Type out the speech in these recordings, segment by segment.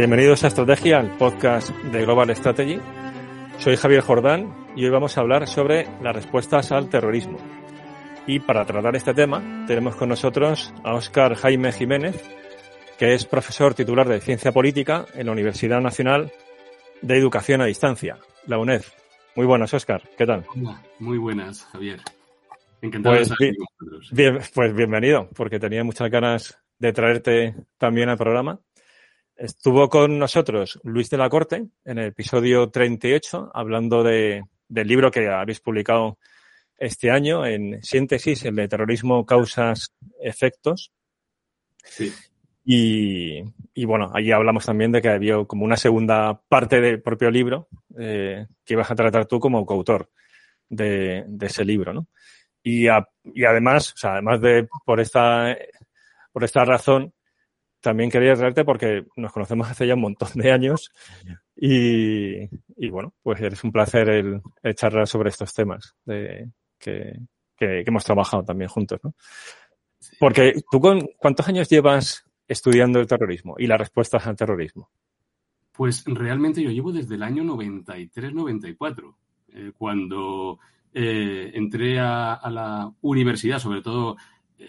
Bienvenidos a Estrategia, el podcast de Global Strategy. Soy Javier Jordán y hoy vamos a hablar sobre las respuestas al terrorismo. Y para tratar este tema tenemos con nosotros a Óscar Jaime Jiménez, que es profesor titular de Ciencia Política en la Universidad Nacional de Educación a Distancia, la UNED. Muy buenas, Óscar. ¿Qué tal? muy buenas, Javier. Encantado pues, de estar bien, pues bienvenido, porque tenía muchas ganas de traerte también al programa. Estuvo con nosotros Luis de la Corte en el episodio 38, hablando de, del libro que habéis publicado este año en síntesis, el de terrorismo, causas, efectos. Sí. Y, y, bueno, allí hablamos también de que había como una segunda parte del propio libro eh, que ibas a tratar tú como coautor de, de ese libro, ¿no? Y, a, y además, o sea, además de por esta, por esta razón, también quería traerte porque nos conocemos hace ya un montón de años y, y bueno, pues es un placer el, el charlar sobre estos temas de, que, que, que, hemos trabajado también juntos, ¿no? Porque tú con cuántos años llevas estudiando el terrorismo y las respuestas al terrorismo. Pues realmente yo llevo desde el año 93-94, eh, cuando eh, entré a, a la universidad, sobre todo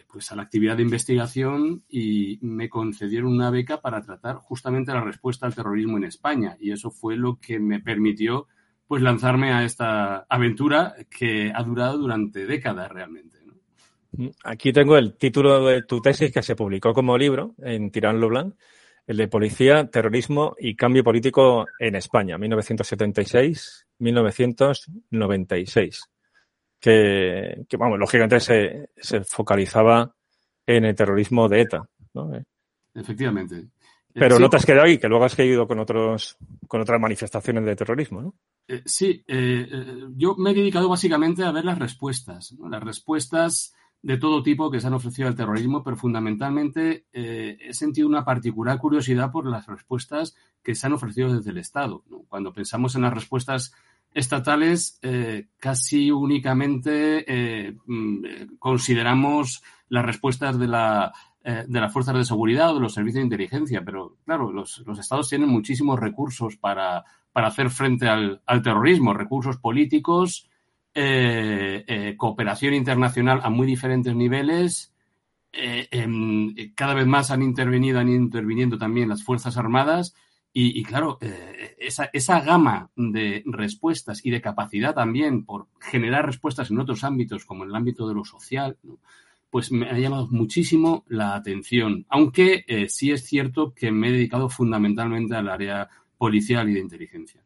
pues a la actividad de investigación y me concedieron una beca para tratar justamente la respuesta al terrorismo en España y eso fue lo que me permitió pues lanzarme a esta aventura que ha durado durante décadas realmente. ¿No? Aquí tengo el título de tu tesis que se publicó como libro en Tirán Leblanc, el de Policía, Terrorismo y Cambio Político en España, 1976-1996 que, que vamos, lógicamente se, se, focalizaba en el terrorismo de ETA. ¿no? Efectivamente. Pero sí. no te has quedado ahí, que luego has ido con otros, con otras manifestaciones de terrorismo, ¿no? Eh, sí, eh, yo me he dedicado básicamente a ver las respuestas, ¿no? las respuestas de todo tipo que se han ofrecido al terrorismo, pero fundamentalmente eh, he sentido una particular curiosidad por las respuestas que se han ofrecido desde el Estado. Cuando pensamos en las respuestas estatales eh, casi únicamente eh, consideramos las respuestas de, la, de las fuerzas de seguridad o de los servicios de inteligencia, pero claro, los, los estados tienen muchísimos recursos para, para hacer frente al, al, terrorismo, recursos políticos, eh, cooperación internacional a muy diferentes niveles. Em, cada vez más han intervenido, han ido interviniendo también las Fuerzas Armadas y, claro, eh, esa, esa, gama de respuestas y de capacidad también por generar respuestas en otros ámbitos, como en el ámbito de lo social, pues me ha llamado muchísimo la atención. Aunque eh, sí es cierto que me he dedicado fundamentalmente al área policial y de inteligencia.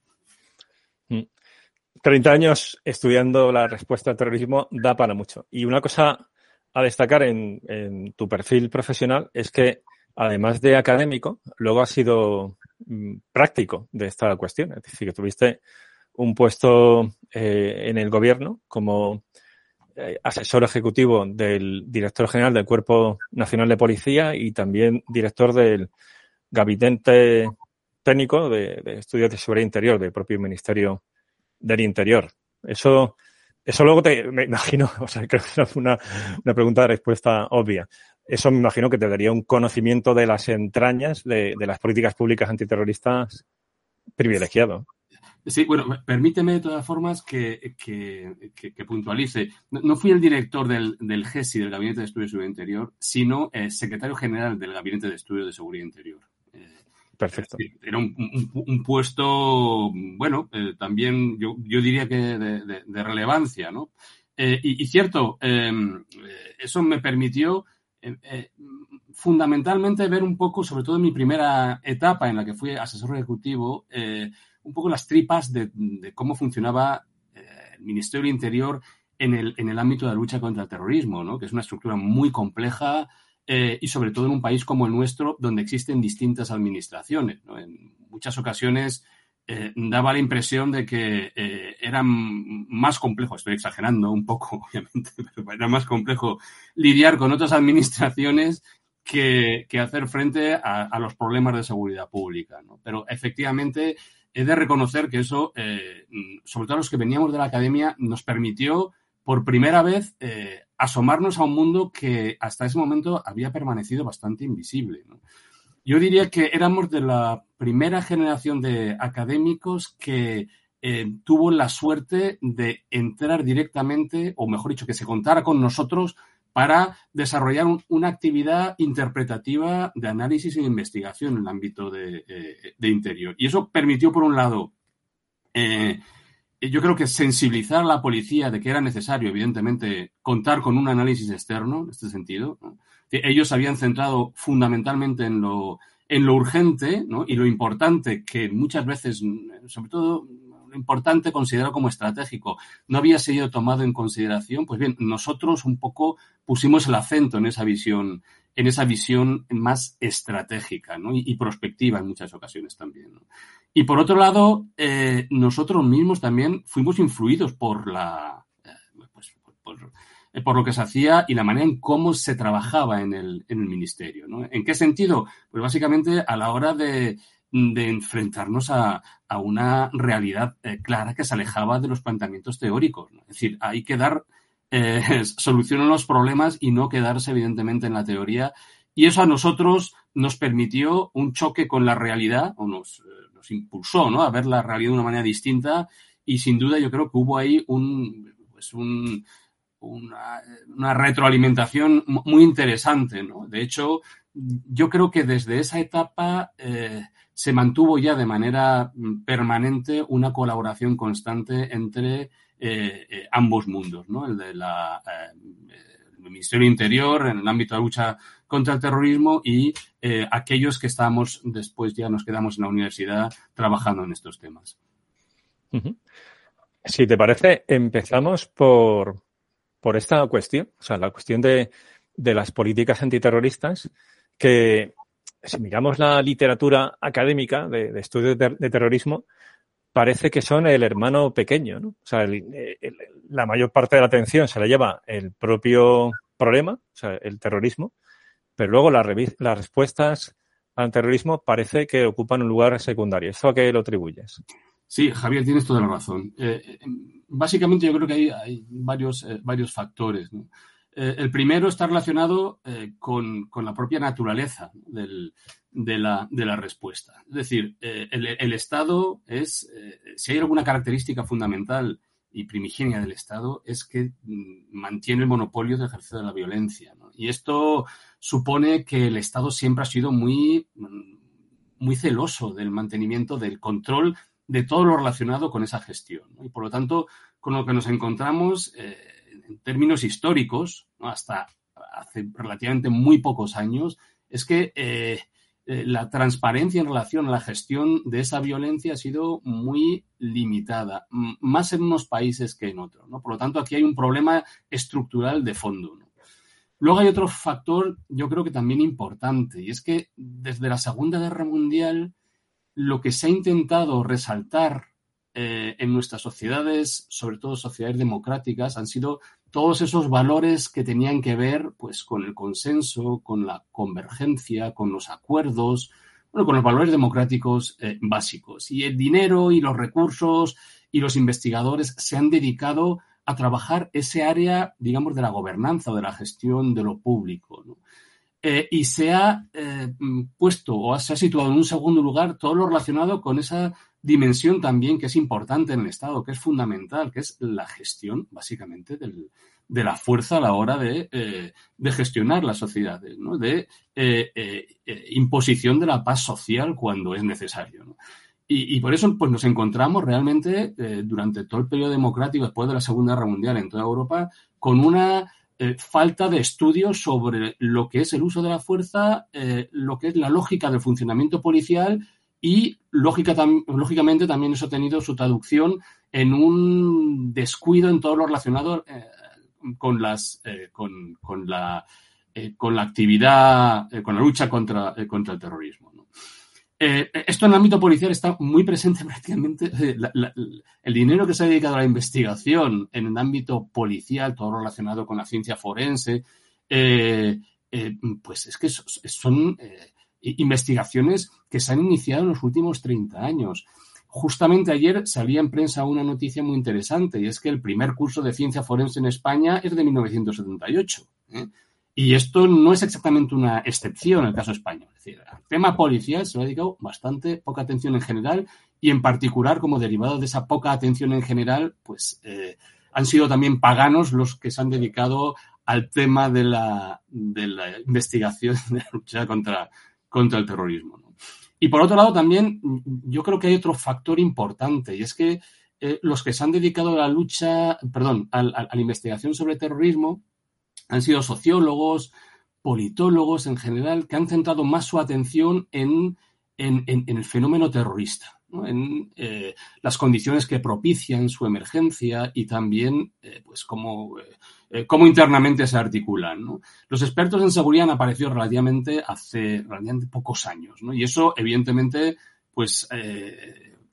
30 mm. años estudiando la respuesta al terrorismo da para mucho. Y una cosa a destacar en, en tu perfil profesional es que, además de académico, luego has sido Mm, práctico de esta cuestión. Es decir, que tuviste un puesto eh, en el gobierno como eh, asesor ejecutivo del director general del Cuerpo Nacional de Policía y también director del Gabinete Técnico de, de Estudios de Seguridad Interior del propio Ministerio del Interior. Eso, eso luego te, me imagino, o sea, creo que es una, una pregunta de respuesta obvia eso me imagino que te daría un conocimiento de las entrañas de, de las políticas públicas antiterroristas privilegiado. Sí, bueno, permíteme de todas formas que, que, que, puntualice. No, fui el director del, del, GESI, del Gabinete de Estudios de Seguridad Interior, sino el secretario general del Gabinete de Estudios de Seguridad Interior. Eh, Perfecto. Era un, puesto, bueno, eh, también yo, yo, diría que de, relevancia, ¿no? Eh, y, cierto, em, eso me permitió eh, eh, fundamentalmente ver un poco, sobre todo en mi primera etapa en la que fui asesor ejecutivo, eh, un poco las tripas de, de cómo funcionaba eh, el Ministerio del Interior en el, en el, ámbito de la lucha contra el terrorismo, ¿no? que es una estructura muy compleja eh, y sobre todo en un país como el nuestro, donde existen distintas administraciones. En muchas ocasiones eh, daba la impresión de que eh, era más complejo, estoy exagerando un poco, obviamente, pero era más complejo lidiar con otras administraciones que, que hacer frente a, los problemas de seguridad pública. Pero efectivamente, he de reconocer que eso, sobre todo los que veníamos de la academia, nos permitió por primera vez asomarnos a un mundo que hasta ese momento había permanecido bastante invisible. Yo diría que éramos de la primera generación de académicos que eh, tuvo la suerte de entrar directamente, o mejor dicho, que se contara con nosotros para desarrollar una actividad interpretativa de análisis e investigación en el ámbito de, eh, interior. Y eso permitió, por un lado, eh, yo creo que sensibilizar a la policía de que era necesario, evidentemente, contar con un análisis externo en este sentido. Ellos habían centrado fundamentalmente en lo, en lo urgente y lo importante que muchas veces, sobre todo lo importante considerado como estratégico, no había sido tomado en consideración. Pues bien, nosotros un poco pusimos el acento en esa visión, en esa visión más estratégica y, prospectiva en muchas ocasiones también. Y por otro lado, eh, nosotros mismos también fuimos influidos por la eh, pues, eh, por, lo que se hacía y la manera en cómo se trabajaba en el, en el ministerio. ¿En qué sentido? Pues básicamente a la hora de, enfrentarnos a, una realidad clara que se alejaba de los planteamientos teóricos. Es decir, hay que dar solución a los problemas y no quedarse evidentemente en la teoría. Y eso a nosotros nos permitió un choque con la realidad, o nos, impulsó ¿no? a ver la realidad de una manera distinta y sin duda yo creo que hubo ahí un, pues una, retroalimentación muy interesante. ¿no? De hecho, yo creo que desde esa etapa eh, se mantuvo ya de manera permanente una colaboración constante entre eh, eh, ambos mundos, ¿no? el de la el Ministerio Interior en el ámbito de la lucha contra el terrorismo y eh, aquellos que estamos después ya nos quedamos en la universidad trabajando en estos temas. Si te parece, empezamos por, por esta cuestión, o sea, la cuestión de, de las políticas antiterroristas, que si miramos la literatura académica de, de estudios de, terrorismo, parece que son el hermano pequeño, ¿no? O sea, la mayor parte de la atención se la lleva el propio problema, o sea, el terrorismo, pero luego las, respuestas al terrorismo parece que ocupan un lugar secundario. ¿Eso a qué lo atribuyes? Sí, Javier, tienes toda la razón. Eh, eh, básicamente yo creo que hay, varios, eh, varios factores. El primero está relacionado con, la propia naturaleza de, la, respuesta. Es decir, el, el, Estado es, si hay alguna característica fundamental y primigenia del Estado es que mm, mantiene el monopolio de ejercicio de la violencia. Y esto supone que el Estado siempre ha sido muy, mm, muy celoso del mantenimiento del control de todo lo relacionado con esa gestión. Y por lo tanto, con lo que nos encontramos eh, en términos históricos, hasta hace relativamente muy pocos años, es que eh, eh, la transparencia en relación a la gestión de esa violencia ha sido muy limitada, más en unos países que en otros. ¿no? Por lo tanto, aquí hay un problema estructural de fondo. Luego hay otro factor, yo creo que también importante, y es que desde la Segunda Guerra Mundial lo que se ha intentado resaltar eh, en nuestras sociedades, sobre todo sociedades democráticas, han sido todos esos valores que tenían que ver pues, con el consenso, con la convergencia, con los acuerdos, bueno, con los valores democráticos eh, básicos. Y el dinero y los recursos y los investigadores se han dedicado a trabajar ese área, digamos, de la gobernanza o de la gestión de lo público. Eh, y se ha eh, puesto o se ha situado en un segundo lugar todo lo relacionado con esa dimensión también que es importante en el Estado, que es fundamental, que es la gestión, básicamente, de la fuerza a la hora de, eh, gestionar las sociedades, de eh, eh, imposición de la paz social cuando es necesario. Y, por eso pues, nos encontramos realmente durante todo el periodo democrático, después de la Segunda Guerra Mundial en toda Europa, con una falta de estudios sobre lo que es el uso de la fuerza, lo que es la lógica del funcionamiento policial y lógicamente también eso ha tenido su traducción en un descuido en todo lo relacionado eh, con las eh, con, la eh, con la actividad con la lucha contra, contra el terrorismo esto en el ámbito policial está muy presente prácticamente el dinero que se ha dedicado a la investigación en el ámbito policial todo relacionado con la ciencia forense pues es que son investigaciones que se han iniciado en los últimos 30 años. justamente ayer salía en prensa una noticia muy interesante y es que el primer curso de ciencia forense en España es de 1978. ¿eh? Y esto no es exactamente una excepción en el caso español. Es decir, al tema policial se ha dedicado bastante poca atención en general y en particular como derivado de esa poca atención en general, pues eh, han sido también paganos los que se han dedicado al tema de la, investigación de la lucha contra el terrorismo. Y por otro lado, también yo creo que hay otro factor importante y es que eh, los que se han dedicado a la lucha, perdón, a, la investigación sobre terrorismo han sido sociólogos, politólogos en general, que han centrado más su atención en, en, el fenómeno terrorista en eh, las condiciones que propician su emergencia y también eh, pues cómo, eh, cómo, internamente se articulan. Los expertos en seguridad han aparecido relativamente hace relativamente pocos años y eso evidentemente pues,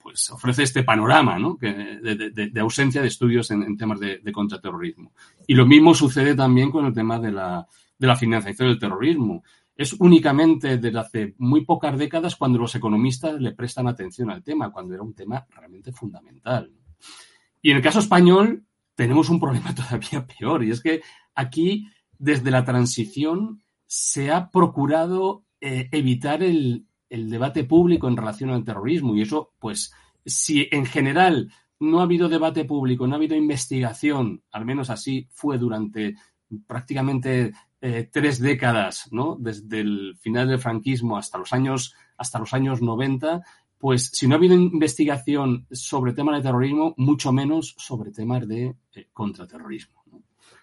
pues ofrece este panorama de, ausencia de estudios en, temas de, contraterrorismo. Y lo mismo sucede también con el tema de la, de la financiación del terrorismo es únicamente desde hace muy pocas décadas cuando los economistas le prestan atención al tema, cuando era un tema realmente fundamental. Y en el caso español tenemos un problema todavía peor, y es que aquí, desde la transición, se ha procurado eh, evitar el, el debate público en relación al terrorismo, y eso, pues, si en general no ha habido debate público, no ha habido investigación, al menos así fue durante prácticamente eh, tres décadas, ¿no? Desde el final del franquismo hasta los años, hasta los años 90, pues si no ha habido investigación sobre temas de terrorismo, mucho menos sobre temas de eh, contraterrorismo.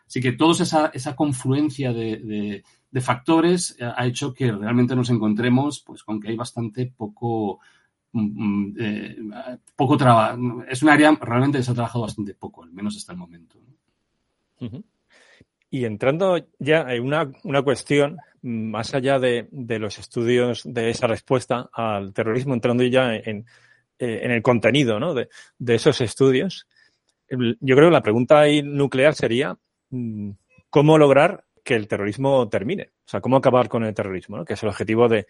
Así que toda esa, esa confluencia de, factores eh, ha hecho que realmente nos encontremos pues, con que hay bastante poco, mm, mm, poco trabajo. Es un área realmente que se ha trabajado bastante poco, al menos hasta el momento. Y entrando ya en una, una cuestión más allá de, de, los estudios de esa respuesta al terrorismo, entrando ya en, eh, en el contenido ¿no? de, de, esos estudios, yo creo que la pregunta ahí nuclear sería mm, cómo lograr que el terrorismo termine, o sea, cómo acabar con el terrorismo, ¿no? que es el objetivo de,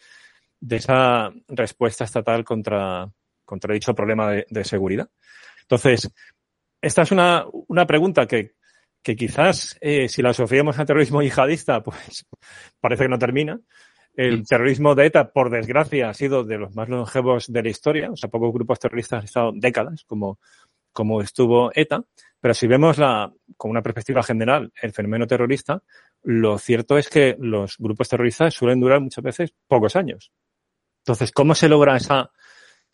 de esa respuesta estatal contra, contra dicho problema de, de seguridad. Entonces, esta es una, una pregunta que, que quizás eh, si la asociamos al terrorismo yihadista, pues parece que no termina. El terrorismo de ETA, por desgracia, ha sido de los más longevos de la historia. O sea, pocos grupos terroristas han estado décadas, como, como estuvo ETA. Pero si vemos la, con una perspectiva general el fenómeno terrorista, lo cierto es que los grupos terroristas suelen durar muchas veces pocos años. Entonces, ¿cómo se logra esa,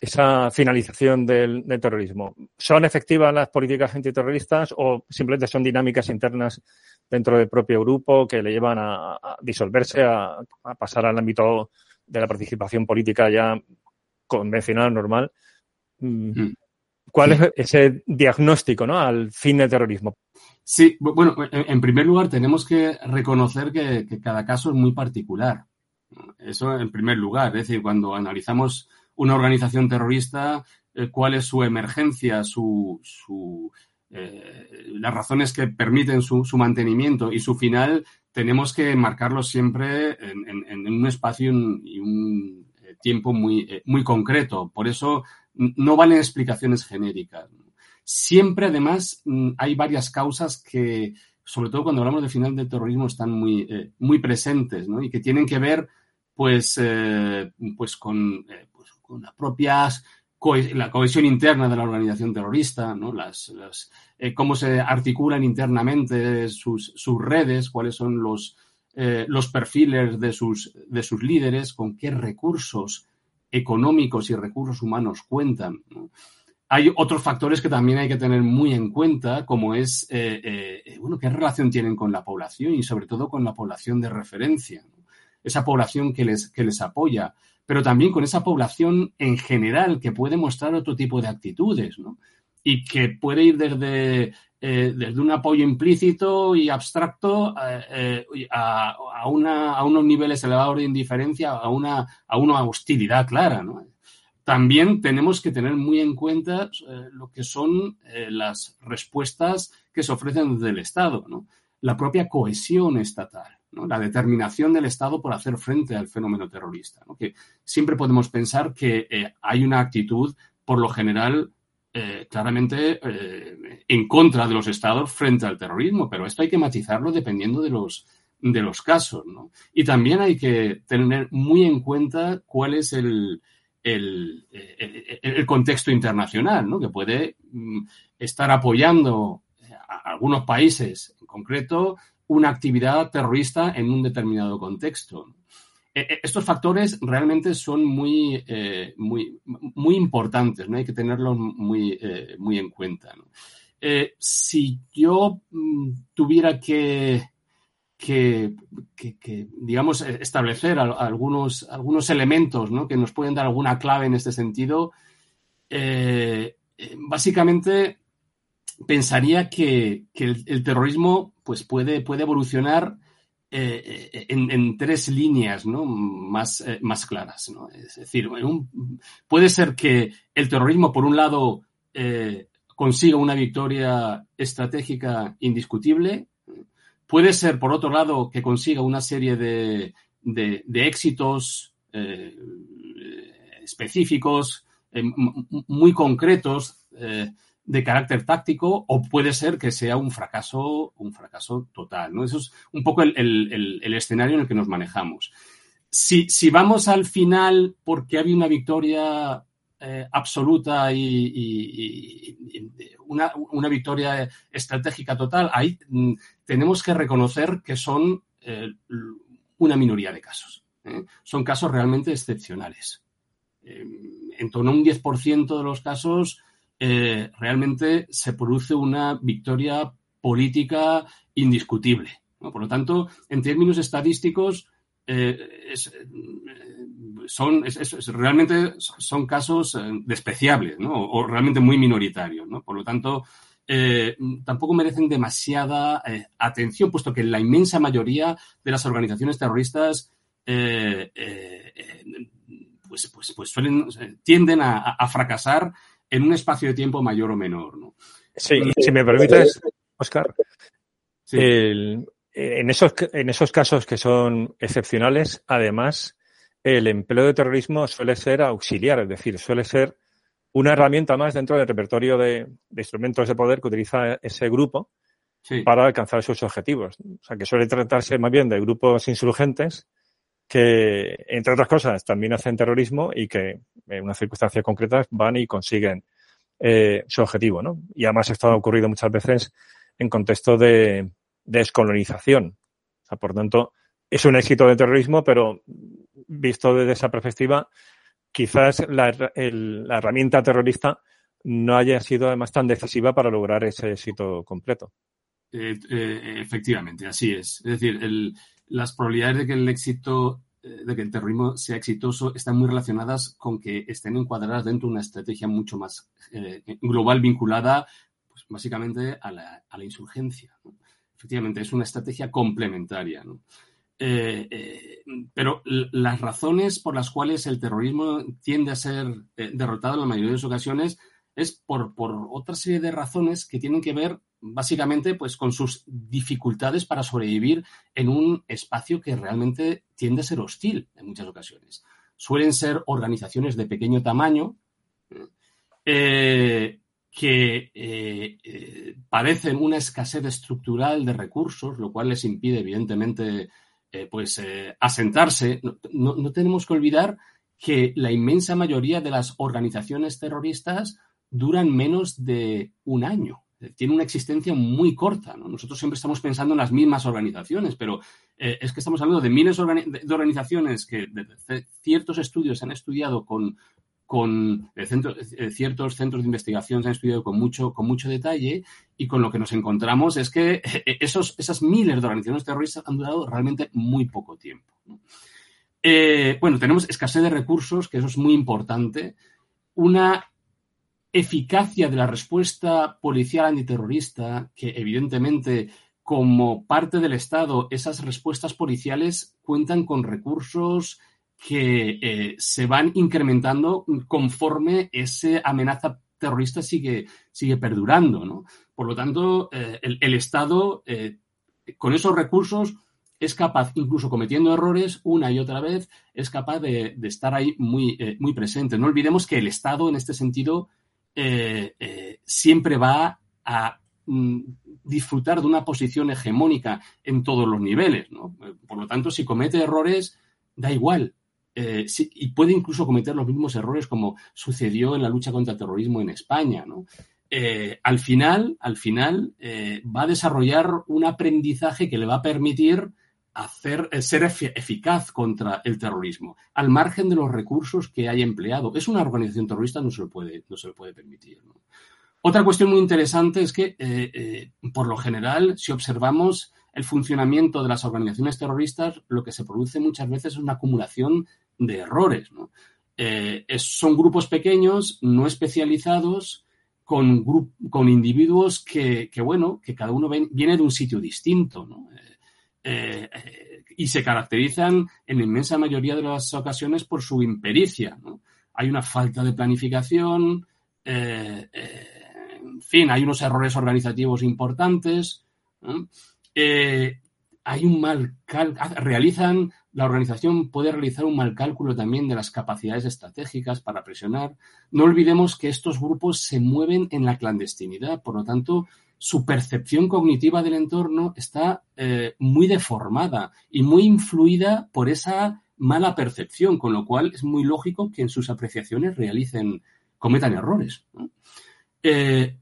esa finalización del, terrorismo. ¿Son efectivas las políticas antiterroristas o simplemente son dinámicas internas dentro del propio grupo que le llevan a, disolverse, a, pasar al ámbito de la participación política ya convencional, normal? Mm. Mm. ¿Cuál es ese diagnóstico ¿no? al fin del terrorismo? Sí, bueno, en primer lugar tenemos que reconocer que cada caso es muy particular. Eso en primer lugar, es decir, cuando analizamos una organización terrorista, eh, cuál es su emergencia, su, eh, las razones que permiten su, mantenimiento y su final, tenemos que marcarlo siempre en, un espacio y un eh, tiempo muy, muy concreto. Por eso no valen explicaciones genéricas. Siempre, además, hay varias causas que, sobre todo cuando hablamos de final del terrorismo, están muy, muy presentes y que tienen que ver pues, pues con con las propias la cohesión interna de la organización terrorista, ¿no? las, eh, cómo se articulan internamente sus, sus redes, cuáles son los, eh, los perfiles de sus, de sus líderes, con qué recursos económicos y recursos humanos cuentan. Hay otros factores que también hay que tener muy en cuenta, como es, eh, bueno, qué relación tienen con la población y sobre todo con la población de referencia, esa población que les, que les apoya pero también con esa población en general que puede mostrar otro tipo de actitudes, ¿no? Y que puede ir desde, eh, desde un apoyo implícito y abstracto eh, eh, a, a, una, a, unos niveles elevados de indiferencia, a una, a una hostilidad clara, ¿no? También tenemos que tener muy en cuenta lo que son las respuestas que se ofrecen desde el Estado, ¿no? La propia cohesión estatal la determinación del Estado por hacer frente al fenómeno terrorista. Que siempre podemos pensar que eh, hay una actitud por lo general, eh, claramente eh, en contra de los estados frente al terrorismo, pero esto hay que matizarlo dependiendo de los, de los casos. Y también hay que tener muy en cuenta cuál es el, el, el, contexto internacional, que puede mm, estar apoyando a algunos países en concreto una actividad terrorista en un determinado contexto. E, e, estos factores realmente son muy, eh, muy, muy importantes, ¿no? hay que tenerlos muy, eh, muy en cuenta. Eh, si yo mm, tuviera que, que, digamos, establecer algunos, algunos elementos ¿no? que nos pueden dar alguna clave en este sentido, básicamente pensaría que, el, terrorismo pues puede, puede evolucionar eh, en, tres líneas ¿no? más, eh, más claras. ¿no? Es decir, puede ser que el terrorismo, por un lado, eh, consiga una victoria estratégica indiscutible. Puede ser, por otro lado, que consiga una serie de, de éxitos específicos, muy concretos, de carácter táctico o puede ser que sea un fracaso, un fracaso total. ¿no? Eso es un poco el, escenario en el que nos manejamos. Si, si, vamos al final porque había una victoria eh, absoluta y, una, victoria estratégica total, ahí mm, tenemos que reconocer que son eh, una minoría de casos. ¿eh? Son casos realmente excepcionales. en torno a un 10% de los casos eh, realmente se produce una victoria política indiscutible. Por lo tanto, en términos estadísticos, eh, son, realmente son casos eh, despreciables o, realmente muy minoritarios. Por lo tanto, tampoco merecen demasiada atención, puesto que la inmensa mayoría de las organizaciones terroristas pues, pues, pues, suelen, tienden a fracasar en un espacio de tiempo mayor o menor. ¿no? Sí, si me permites, Oscar, en, esos, en esos casos que son excepcionales, además, el empleo de terrorismo suele ser auxiliar, es decir, suele ser una herramienta más dentro del repertorio de, instrumentos de poder que utiliza ese grupo para alcanzar sus objetivos. O sea, que suele tratarse más bien de grupos insurgentes que, entre otras cosas, también hacen terrorismo y que en unas circunstancias concretas van y consiguen eh, su objetivo, ¿no? Y además esto ha ocurrido muchas veces en contexto de, descolonización. O sea, por tanto, es un éxito de terrorismo, pero visto desde esa perspectiva, quizás la, herramienta terrorista no haya sido además tan decisiva para lograr ese éxito completo. Eh, eh, efectivamente, así es. Es decir, el, las probabilidades de que el éxito, eh, de que el terrorismo sea exitoso, están muy relacionadas con que estén encuadradas dentro de una estrategia mucho más eh, global vinculada, pues, básicamente a la, insurgencia. Efectivamente, es una estrategia complementaria. Eh, pero las razones por las cuales el terrorismo tiende a ser derrotado en la mayoría de las ocasiones es por, por otra serie de razones que tienen que ver básicamente pues con sus dificultades para sobrevivir en un espacio que realmente tiende a ser hostil en muchas ocasiones. Suelen ser organizaciones de pequeño tamaño eh, que eh, eh, padecen una escasez estructural de recursos, lo cual les impide, evidentemente, pues asentarse. no tenemos que olvidar que la inmensa mayoría de las organizaciones terroristas duran menos de un año tiene una existencia muy corta. Nosotros siempre estamos pensando en las mismas organizaciones, pero eh, es que estamos hablando de miles de organizaciones que ciertos estudios han estudiado con, con eh, eh, ciertos centros de investigación se han estudiado con mucho, con mucho detalle y con lo que nos encontramos es que esos, esas miles de organizaciones terroristas han durado realmente muy poco tiempo. bueno, tenemos escasez de recursos, que eso es muy importante. Una eficacia de la respuesta policial antiterrorista, que evidentemente como parte del Estado esas respuestas policiales cuentan con recursos que eh, se van incrementando conforme esa amenaza terrorista sigue, sigue perdurando. Por lo tanto, eh, el, Estado, eh, con esos recursos, es capaz, incluso cometiendo errores una y otra vez, es capaz de, estar ahí muy, muy presente. No olvidemos que el Estado, en este sentido, eh, eh, siempre va a mm, disfrutar de una posición hegemónica en todos los niveles. Por lo tanto, si comete errores, da igual. y puede incluso cometer los mismos errores como sucedió en la lucha contra el terrorismo en España. al final, al final va a desarrollar un aprendizaje que le va a permitir eh, ser eficaz contra el terrorismo, al margen de los recursos que haya empleado. Es una organización terrorista, no se lo puede, no se puede permitir. Otra cuestión muy interesante es que, eh, eh, por lo general, si observamos el funcionamiento de las organizaciones terroristas, lo que se produce muchas veces es una acumulación de errores. son grupos pequeños, no especializados, con, con individuos que, bueno, que cada uno viene de un sitio distinto. Y se caracterizan en la inmensa mayoría de las ocasiones por su impericia. Hay una falta de planificación, eh, eh, en fin, hay unos errores organizativos importantes. hay un mal realizan la organización puede realizar un mal cálculo también de las capacidades estratégicas para presionar. No olvidemos que estos grupos se mueven en la clandestinidad, por lo tanto, su percepción cognitiva del entorno está eh, muy deformada y muy influida por esa mala percepción, con lo cual es muy lógico que en sus apreciaciones realicen, cometan errores. Eh,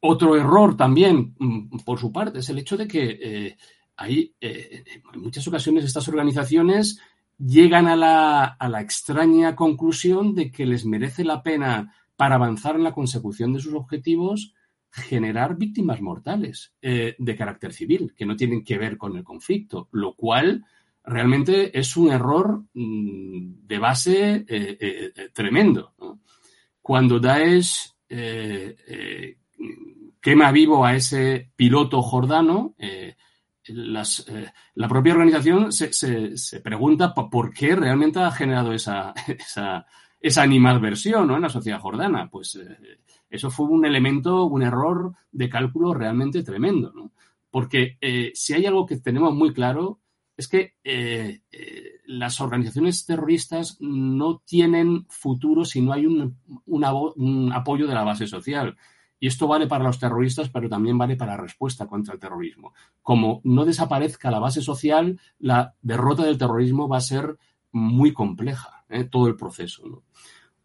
otro error también, mm, por su parte, es el hecho de que eh, en muchas ocasiones estas organizaciones llegan a la, a la extraña conclusión de que les merece la pena para avanzar en la consecución de sus objetivos generar víctimas mortales eh, de carácter civil, que no tienen que ver con el conflicto, lo cual realmente es un error mm, de base eh, eh, tremendo. Cuando Daesh quema vivo a ese piloto jordano, la propia organización se, pregunta por qué realmente ha generado esa, esa, esa animadversión en la sociedad jordana. Pues eso fue un elemento, un error de cálculo realmente tremendo, ¿no? Porque eh, si hay algo que tenemos muy claro es que eh, eh, las organizaciones terroristas no tienen futuro si no hay un, apoyo de la base social. Y esto vale para los terroristas, pero también vale para la respuesta contra el terrorismo. Como no desaparezca la base social, la derrota del terrorismo va a ser muy compleja, todo el proceso.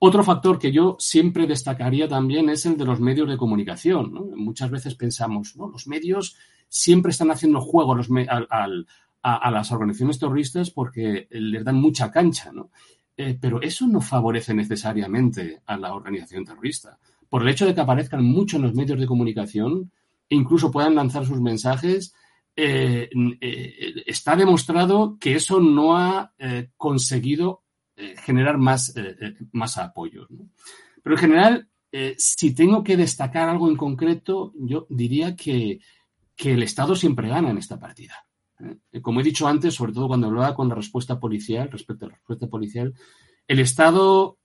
Otro factor que yo siempre destacaría también es el de los medios de comunicación. Muchas veces pensamos, ¿no? los medios siempre están haciendo juego a, las organizaciones terroristas porque les dan mucha cancha, ¿no? Eh, pero eso no favorece necesariamente a la organización terrorista. Por el hecho de que aparezcan mucho en los medios de comunicación e incluso puedan lanzar sus mensajes, eh, eh, está demostrado que eso no ha conseguido eh, generar más, eh, eh, más apoyos. Pero en general, si tengo que destacar algo en concreto, yo diría que, el Estado siempre gana en esta partida. Como he dicho antes, sobre todo cuando hablaba con la respuesta policial, respecto a la respuesta policial, el Estado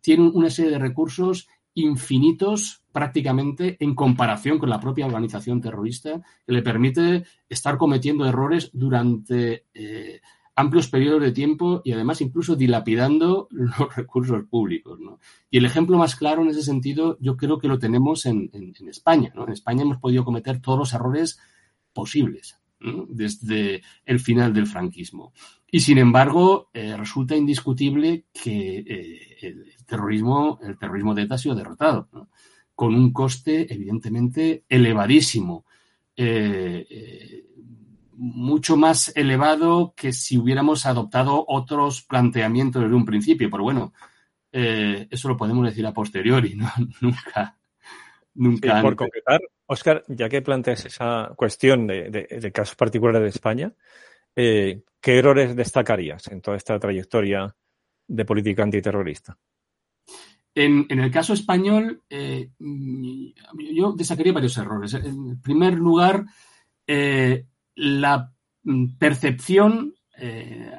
tiene una serie de recursos infinitos prácticamente en comparación con la propia organización terrorista que le permite estar cometiendo errores durante amplios periodos de tiempo y además incluso dilapidando los recursos públicos. Y el ejemplo más claro en ese sentido yo creo que lo tenemos en, España. En España hemos podido cometer todos los errores posibles desde el final del franquismo. Y sin embargo, eh, resulta indiscutible que eh, el, terrorismo, el terrorismo de ETA ha sido derrotado, con un coste evidentemente elevadísimo. Eh, mucho más elevado que si hubiéramos adoptado otros planteamientos desde un principio. Pero bueno, eh, eso lo podemos decir a posteriori, ¿no? nunca. Nunca. por concretar, Oscar, ya que planteas esa cuestión de, casos particulares de España, eh, ¿qué errores destacarías en toda esta trayectoria de política antiterrorista? En, el caso español, eh, yo destacaría varios errores. En primer lugar, la mm, percepción, eh,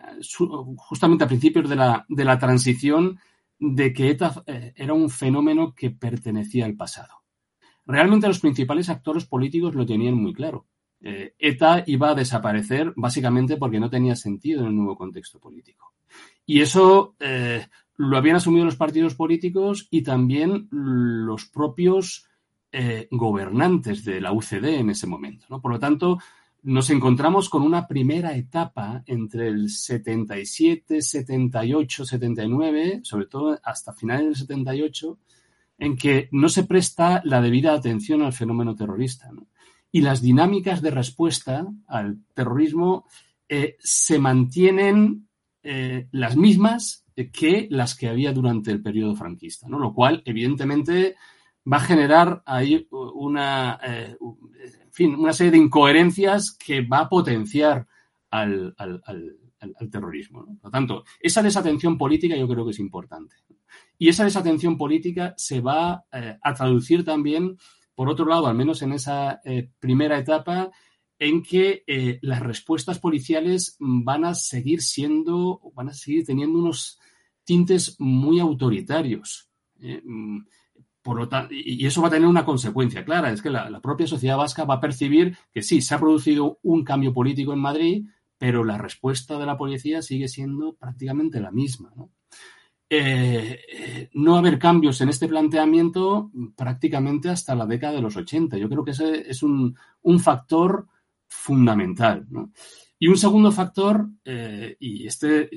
justamente a principios de la, de la, transición, de que ETA eh, era un fenómeno que pertenecía al pasado. Realmente los principales actores políticos lo tenían muy claro. Eh, ETA iba a desaparecer básicamente porque no tenía sentido en el nuevo contexto político. Y eso lo habían asumido los partidos políticos y también los propios gobernantes de la UCD en ese momento. Por lo tanto, nos encontramos con una primera etapa entre el 77, 78, 79, sobre todo hasta finales del 78, en que no se presta la debida atención al fenómeno terrorista. Y las dinámicas de respuesta al terrorismo eh, se mantienen eh, las mismas que las que había durante el periodo franquista, lo cual, evidentemente, va a generar ahí una, eh, fin, una serie de incoherencias que va a potenciar al, terrorismo. Por lo tanto, esa desatención política yo creo que es importante. Y esa desatención política se va eh, a traducir también, por otro lado, al menos en esa eh, primera etapa, en que las respuestas policiales van a seguir siendo, van a seguir teniendo unos tintes muy autoritarios. Y eso va a tener una consecuencia clara, es que la, propia sociedad vasca va a percibir que sí, se ha producido un cambio político en Madrid, pero la respuesta de la policía sigue siendo prácticamente la misma. ¿no? Eh, eh, no haber cambios en este planteamiento prácticamente hasta la década de los 80. Yo creo que ese es un, factor fundamental. Y un segundo factor, eh, y este,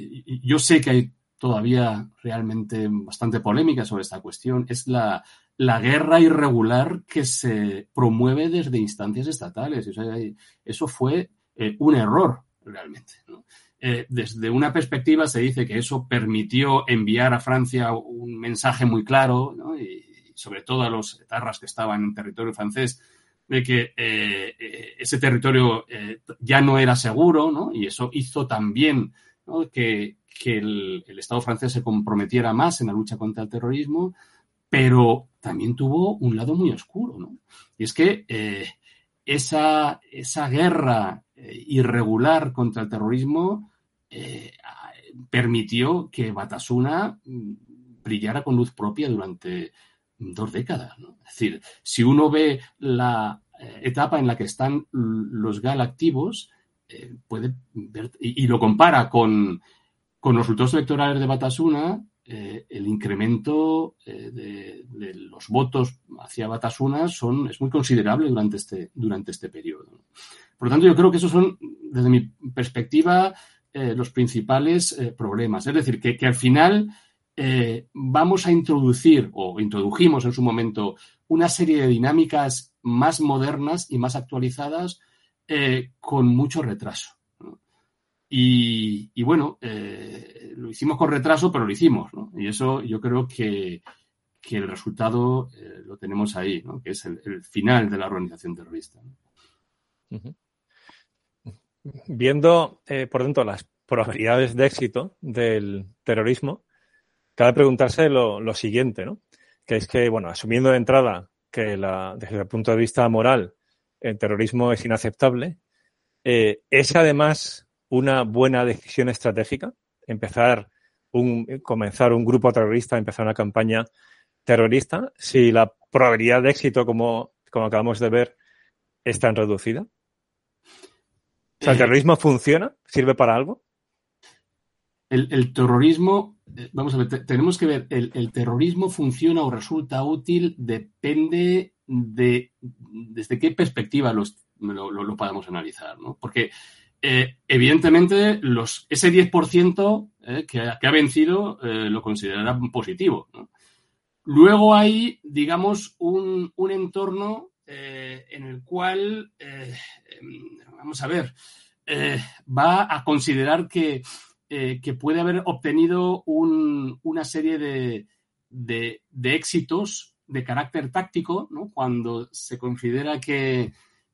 yo sé que hay todavía realmente bastante polémica sobre esta cuestión, es la, guerra irregular que se promueve desde instancias estatales. eso fue eh, un error realmente. Eh, desde una perspectiva se dice que eso permitió enviar a Francia un mensaje muy claro, y, sobre todo a los etarras que estaban en territorio francés, de que eh, ese territorio ya no era seguro, y eso hizo también que, el, Estado francés se comprometiera más en la lucha contra el terrorismo, pero también tuvo un lado muy oscuro, ¿no? Y es que eh, esa, esa, guerra eh, irregular contra el terrorismo eh, permitió que Batasuna mm, brillara con luz propia durante dos décadas. Es decir, si uno ve la etapa en la que están los GAL activos, puede ver, y, lo compara con con los resultados electorales de Batasuna, eh, el incremento eh, de, los votos hacia Batasuna son, es muy considerable durante este, durante este periodo. Por lo tanto, yo creo que esos son, desde mi perspectiva, eh, los principales problemas. Es decir, que, que al final vamos a introducir, o introdujimos en su momento, una serie de dinámicas más modernas y más actualizadas con mucho retraso. Y, bueno, eh, lo hicimos con retraso, pero lo hicimos. Y eso yo creo que, el resultado eh, lo tenemos ahí, ¿no? Que es el, final de la organización terrorista. Viendo, eh, por dentro, las probabilidades de éxito del terrorismo, cabe preguntarse lo, lo, siguiente, ¿no? Que es que, bueno, asumiendo de entrada que la, desde el punto de vista moral el terrorismo es inaceptable, es además una buena decisión estratégica, empezar un, comenzar un grupo terrorista, empezar una campaña terrorista, si la probabilidad de éxito, como, como acabamos de ver, es tan reducida? ¿el eh, terrorismo funciona? ¿Sirve para algo? El, terrorismo, eh, vamos a ver, tenemos que ver, el, terrorismo funciona o resulta útil depende de desde qué perspectiva los, lo, lo, podamos analizar, ¿no? Porque eh, evidentemente, los, ese 10% eh, que, ha vencido eh, lo considerarán positivo. Luego hay, digamos, un, entorno en el cual, vamos a ver, va a considerar que, puede haber obtenido una serie de, de, éxitos de carácter táctico, cuando se considera que,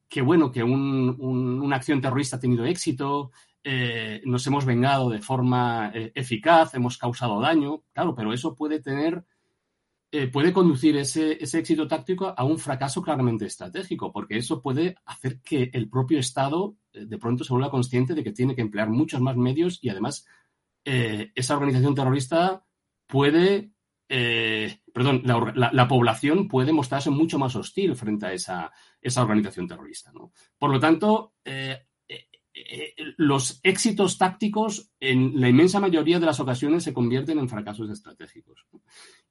que bueno, que una acción terrorista ha tenido éxito, eh, nos hemos vengado de forma eh, eficaz, hemos causado daño, claro, pero eso puede tener, eh, puede conducir ese, ese, éxito táctico a un fracaso claramente estratégico, porque eso puede hacer que el propio Estado de pronto se vuelva consciente de que tiene que emplear muchos más medios y además esa organización terrorista puede eh, perdón, la, población puede mostrarse mucho más hostil frente a esa, organización terrorista. Por lo tanto, eh, eh, los éxitos tácticos en la inmensa mayoría de las ocasiones se convierten en fracasos estratégicos.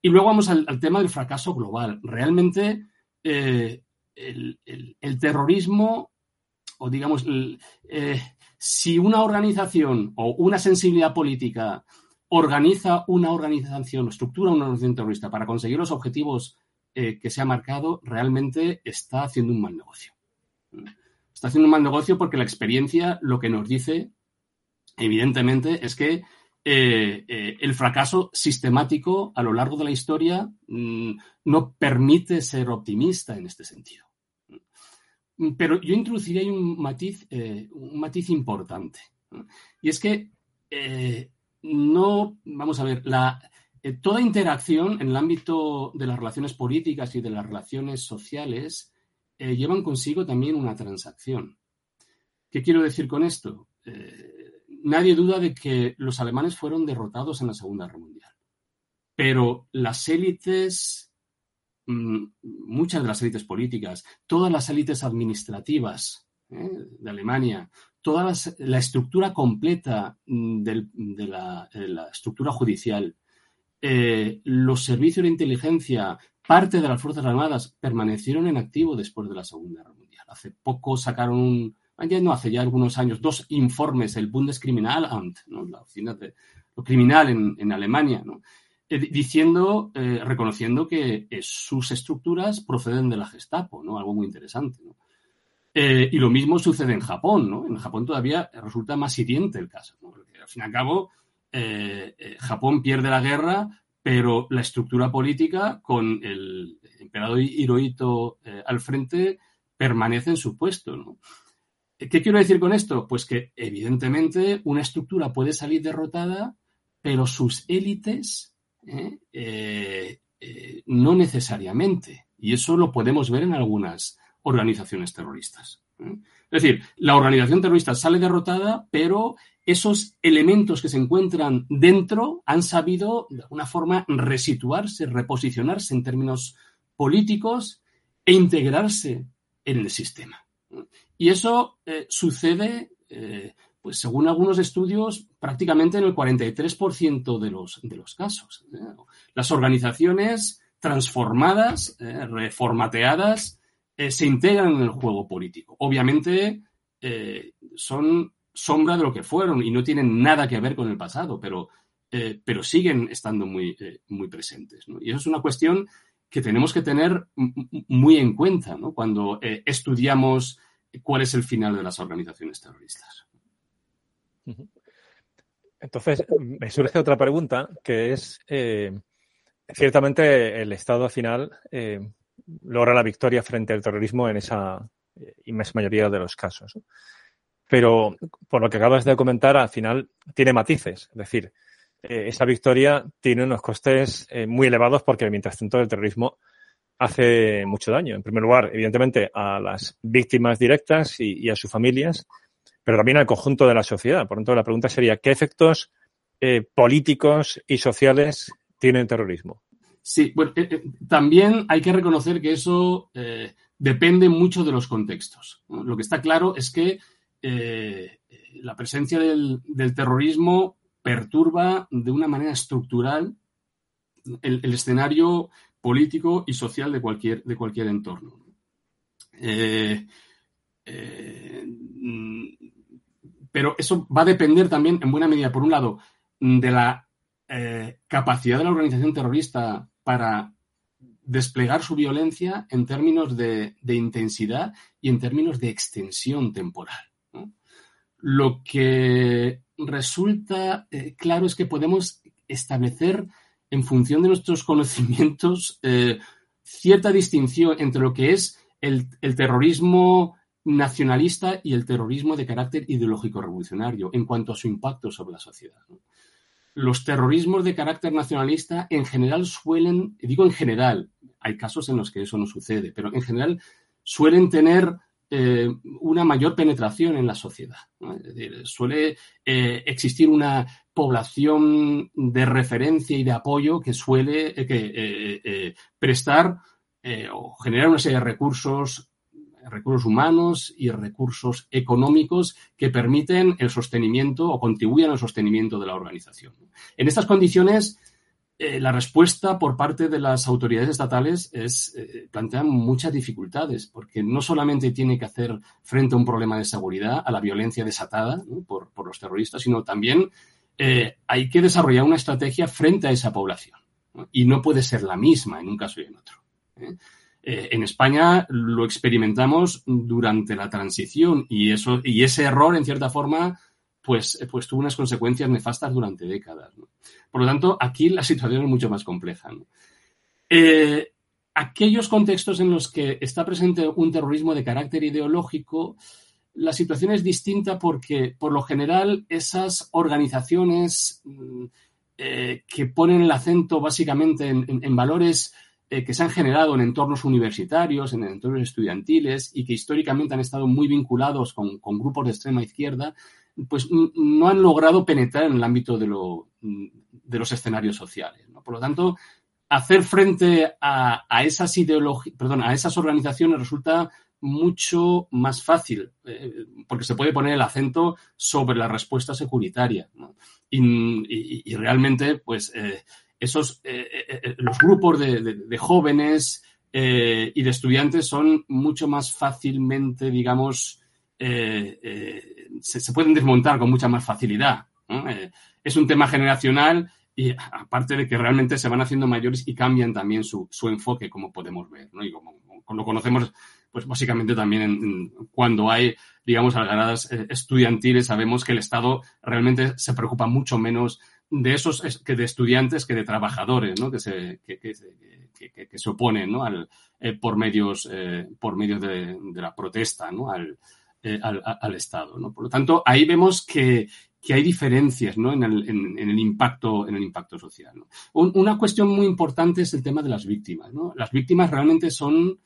Y luego vamos al, tema del fracaso global. Realmente el, terrorismo, o digamos, si una organización o una sensibilidad política organiza una organización, estructura una organización terrorista para conseguir los objetivos eh, que se ha marcado, realmente está haciendo un mal negocio. Está haciendo un mal negocio porque la experiencia lo que nos dice, evidentemente, es que eh, eh, el fracaso sistemático a lo largo de la historia mm, no permite ser optimista en este sentido. Pero yo introduciría un matiz, un matiz importante. Y es que no, vamos a ver, la, eh, toda interacción en el ámbito de las relaciones políticas y de las relaciones sociales eh, llevan consigo también una transacción. ¿Qué quiero decir con esto? Eh, nadie duda de que los alemanes fueron derrotados en la Segunda Guerra Mundial, pero las élites, mm, muchas de las élites políticas, todas las élites administrativas de Alemania, toda la, estructura completa mm, de, la, estructura judicial, eh, los servicios de inteligencia, parte de las Fuerzas Armadas permanecieron en activo después de la Segunda Guerra Mundial. Hace poco sacaron un, no hace ya algunos años, dos informes, el Bundeskriminalamt, ¿no? la oficina de lo criminal en, Alemania, eh, diciendo, eh, reconociendo que sus estructuras proceden de la Gestapo, ¿no? algo muy interesante. ¿no? Eh, y lo mismo sucede en Japón, ¿no? En Japón todavía resulta más hiriente el caso, Porque al fin y al cabo, eh, eh, Japón pierde la guerra, pero la estructura política, con el emperador Hirohito al frente, permanece en su puesto, ¿no? ¿Qué quiero decir con esto? Pues que evidentemente una estructura puede salir derrotada, pero sus élites no necesariamente. Y eso lo podemos ver en algunas organizaciones terroristas. ¿eh? Es decir, la organización terrorista sale derrotada, pero esos elementos que se encuentran dentro han sabido, de alguna forma, resituarse, reposicionarse en términos políticos e integrarse en el sistema. Y eso eh, sucede, eh, pues según algunos estudios, prácticamente en el 43% de los, de los casos. Las organizaciones transformadas, reformateadas, eh, se integran en el juego político. Obviamente eh, son sombra de lo que fueron y no tienen nada que ver con el pasado, pero, eh, pero siguen estando muy, muy presentes. Y eso es una cuestión que tenemos que tener muy en cuenta cuando estudiamos cuál es el final de las organizaciones terroristas. Entonces, me surge otra pregunta, que es, ciertamente el Estado final logra la victoria frente al terrorismo en esa eh, inmensa mayoría de los casos. Pero por lo que acabas de comentar, al final tiene matices. Es decir, eh, esa victoria tiene unos costes eh, muy elevados porque mientras tanto el terrorismo hace mucho daño. En primer lugar, evidentemente, a las víctimas directas y, a sus familias, pero también al conjunto de la sociedad. Por lo tanto, la pregunta sería, ¿qué efectos políticos y sociales tiene el terrorismo? Sí, bueno, eh, eh, también hay que reconocer que eso eh, depende mucho de los contextos. Lo que está claro es que la presencia del, terrorismo perturba de una manera estructural el, escenario político y social de cualquier, de cualquier entorno. pero eso va a depender también, en buena medida, por un lado, de la capacidad de la organización terrorista para desplegar su violencia en términos de, intensidad y en términos de extensión temporal. Lo que resulta eh, claro es que podemos establecer, en función de nuestros conocimientos, eh, cierta distinción entre lo que es el, terrorismo nacionalista y el terrorismo de carácter ideológico revolucionario en cuanto a su impacto sobre la sociedad los terrorismos de carácter nacionalista en general suelen, digo en general, hay casos en los que eso no sucede, pero en general suelen tener eh, una mayor penetración en la sociedad. Es decir, suele eh, existir una población de referencia y de apoyo que suele que, prestar o generar una serie de recursos recursos humanos y recursos económicos que permiten el sostenimiento o contribuyan al sostenimiento de la organización. En estas condiciones, eh, la respuesta por parte de las autoridades estatales es, eh, plantean muchas dificultades, porque no solamente tiene que hacer frente a un problema de seguridad, a la violencia desatada por, los terroristas, sino también eh, hay que desarrollar una estrategia frente a esa población. Y no puede ser la misma en un caso y en otro. Eh, en España lo experimentamos durante la transición y, eso, y ese error, en cierta forma, pues, eh, pues tuvo unas consecuencias nefastas durante décadas. Por lo tanto, aquí la situación es mucho más compleja. Eh, aquellos contextos en los que está presente un terrorismo de carácter ideológico, la situación es distinta porque, por lo general, esas organizaciones mm, que ponen el acento básicamente en valores eh, que se han generado en entornos universitarios, en entornos estudiantiles y que históricamente han estado muy vinculados con, grupos de extrema izquierda, pues no han logrado penetrar en el ámbito de, de los escenarios sociales. Por lo tanto, hacer frente a, esas ideologías, perdón, a esas organizaciones resulta mucho más fácil, eh, porque se puede poner el acento sobre la respuesta securitaria. Y, realmente, pues, eh, esos, eh, eh, eh, los grupos de, jóvenes y de estudiantes son mucho más fácilmente, digamos, se, pueden desmontar con mucha más facilidad. es un tema generacional y aparte de que realmente se van haciendo mayores y cambian también su, enfoque, como podemos ver, Y como, lo conocemos, pues básicamente también cuando hay, digamos, algaradas estudiantiles, sabemos que el Estado realmente se preocupa mucho menos de esos que de estudiantes que de trabajadores, ¿no? Que se, que, que, se oponen, ¿no? Al, eh, por medios, eh, por medios de, la protesta, ¿no? Al, eh, al, al, Estado, ¿no? Por lo tanto, ahí vemos que, que hay diferencias ¿no? en, el, en, el impacto, en el impacto social. ¿no? una cuestión muy importante es el tema de las víctimas. ¿no? Las víctimas realmente son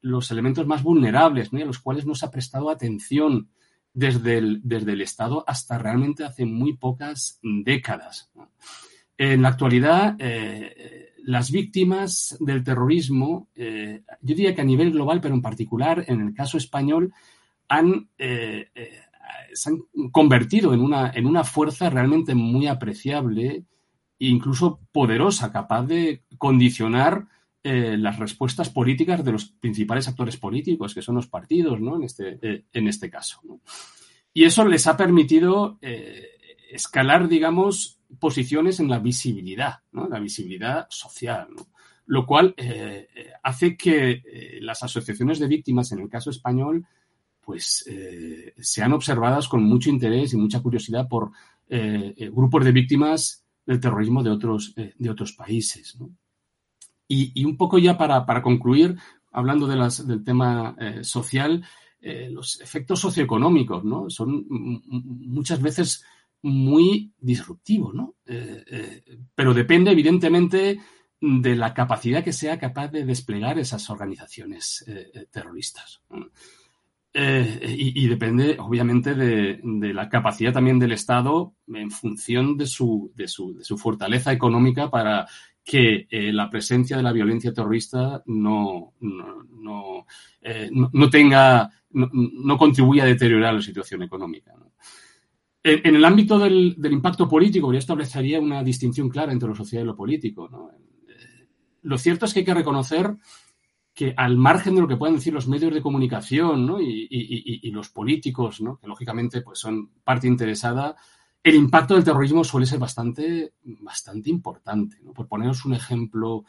los elementos más vulnerables ¿no? a los cuales no se ha prestado atención desde el, desde el Estado hasta realmente hace muy pocas décadas. En la actualidad, eh, las víctimas del terrorismo, eh, yo diría que a nivel global, pero en particular en el caso español, han, eh, se han convertido en una, en una fuerza realmente muy apreciable e incluso poderosa, capaz de condicionar eh, las respuestas políticas de los principales actores políticos, que son los partidos, ¿no? En este, eh, en este caso. Y eso les ha permitido eh, escalar, digamos, posiciones en la visibilidad, ¿no? La visibilidad social, Lo cual hace que las asociaciones de víctimas, en el caso español, pues sean observadas con mucho interés y mucha curiosidad por grupos de víctimas del terrorismo de otros, de otros países. ¿no? Y, un poco ya para, concluir, hablando de las, del tema eh, social, eh, los efectos socioeconómicos, ¿no? Son muchas veces muy disruptivos, ¿no? Eh, pero depende, evidentemente, de la capacidad que sea capaz de desplegar esas organizaciones terroristas. y, depende, obviamente, de, de, la capacidad también del Estado en función de su, de su, de su fortaleza económica para que eh, la presencia de la violencia terrorista no, no, eh, tenga, no, contribuya a deteriorar la situación económica. En, el ámbito del, impacto político, yo establecería una distinción clara entre lo social y lo político. Eh, lo cierto es que hay que reconocer que al margen de lo que puedan decir los medios de comunicación y, los políticos, que lógicamente pues, son parte interesada, el impacto del terrorismo suele ser bastante, bastante importante. Por poneros un ejemplo,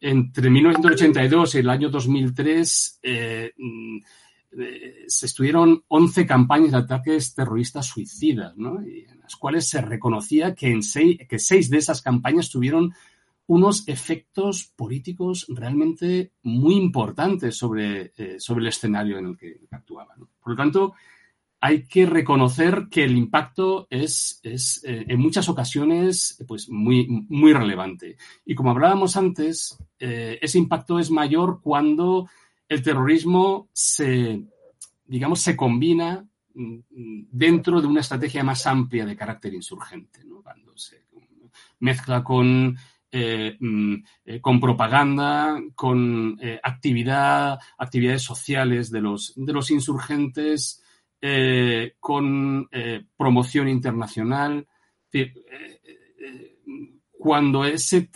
entre 1982 y el año 2003 eh, mm, eh, se estuvieron 11 campañas de ataques terroristas suicidas, en las cuales se reconocía que, en seis, que seis de esas campañas tuvieron unos efectos políticos realmente muy importantes sobre, eh, sobre el escenario en el que actuaban. Por lo tanto, hay que reconocer que el impacto es, es eh, en muchas ocasiones pues, muy, muy relevante. Y como hablábamos antes, eh, ese impacto es mayor cuando el terrorismo se, digamos, se combina dentro de una estrategia más amplia de carácter insurgente, cuando se mezcla con, eh, mm, con propaganda, con actividad, actividades sociales de los, de los insurgentes, con promoción internacional. cuando ese